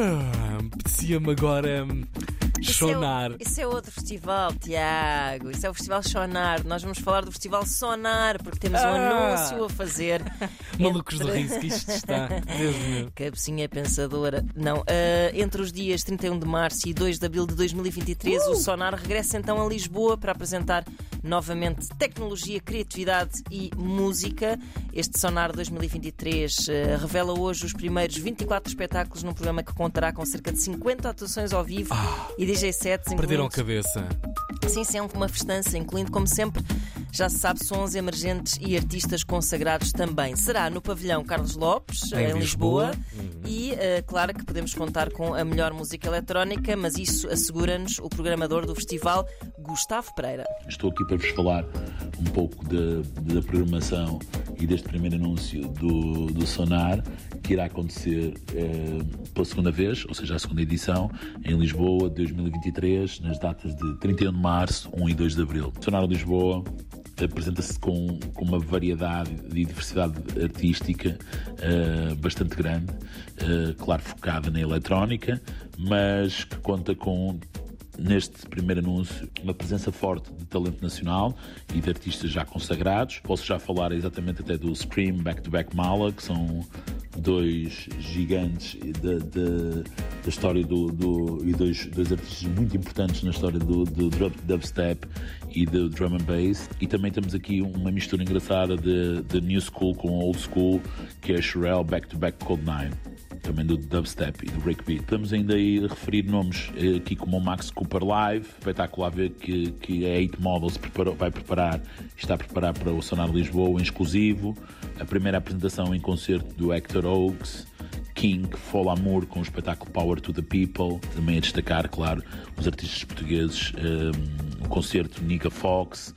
Ah, Apetecia-me agora hum, Isso é. Isso é outro festival, Tiago. Isso é o Festival Sonar. Nós vamos falar do Festival Sonar, porque temos um Ah. anúncio a fazer. Malucos de entre- riso que isto está. Deus meu. Cabecinha pensadora. Não, ah, entre os dias 31 de março e 2 de abril de 2023, Uh! o Sonar regressa então a Lisboa para apresentar novamente tecnologia, criatividade e música. Este Sonar 2023 ah, revela hoje os primeiros 24 espetáculos num programa que contará com cerca de 50 atuações ao vivo e DJ sets, Ah, Perderam a cabeça. Sim, sempre uma festança, incluindo, como sempre, já se sabe, sons emergentes e artistas consagrados também. Será no pavilhão Carlos Lopes, Em em, Lisboa, Lisboa. e eh, claro que podemos contar com a melhor música eletrónica, mas isso assegura-nos o programador do festival, Gustavo Pereira. Estou aqui para vos falar um pouco da, da programação e deste primeiro anúncio do, do Sonar, que irá acontecer eh, pela segunda vez, ou seja, a segunda edição, em Lisboa, 2023, nas datas de 31 de março, 1 e 2 de abril. Sonar Lisboa apresenta-se com, com uma variedade e diversidade artística eh, bastante grande, eh, claro, focada na eletrónica, mas que conta com neste primeiro anúncio uma presença forte de talento nacional e de artistas já consagrados. Posso já falar exatamente até do Scream Back to Back Mala, que são dois gigantes da, da, da história do, do e dois, dois artistas muito importantes na história do, do dub- dubstep e do drum and bass. E também temos aqui uma mistura engraçada de, de new school com old school, que é Sherelle Back to Back Cold Nine também do dubstep e do breakbeat. Podemos ainda aí referir nomes eh, aqui como o Max Cooper Live, espetacular ver que, que a 8 Model se preparou, vai preparar, está a preparar para o Sonar Lisboa em exclusivo, a primeira apresentação em concerto do Hector Oaks, King, Fall Amour com o espetáculo Power to the People, também a destacar, claro, os artistas portugueses, um, o concerto Nika Fox,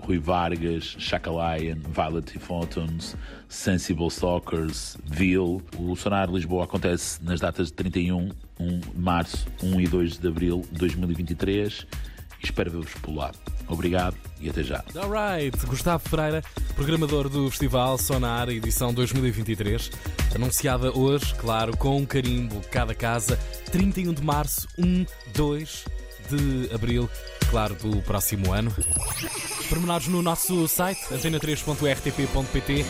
Rui Vargas, Chaka Lion, Violet Photons, Sensible Stalkers, Veil. O Sonar Lisboa acontece nas datas de 31 1 de março, 1 e 2 de abril de 2023 e espero ver-vos por lá. Obrigado e até já. Alright, Gustavo Pereira, programador do Festival Sonar, edição 2023, anunciada hoje, claro, com um carimbo cada casa, 31 de março, 1, 2 de abril, claro, do próximo ano. Pormenores no nosso site, antena3.rtp.pt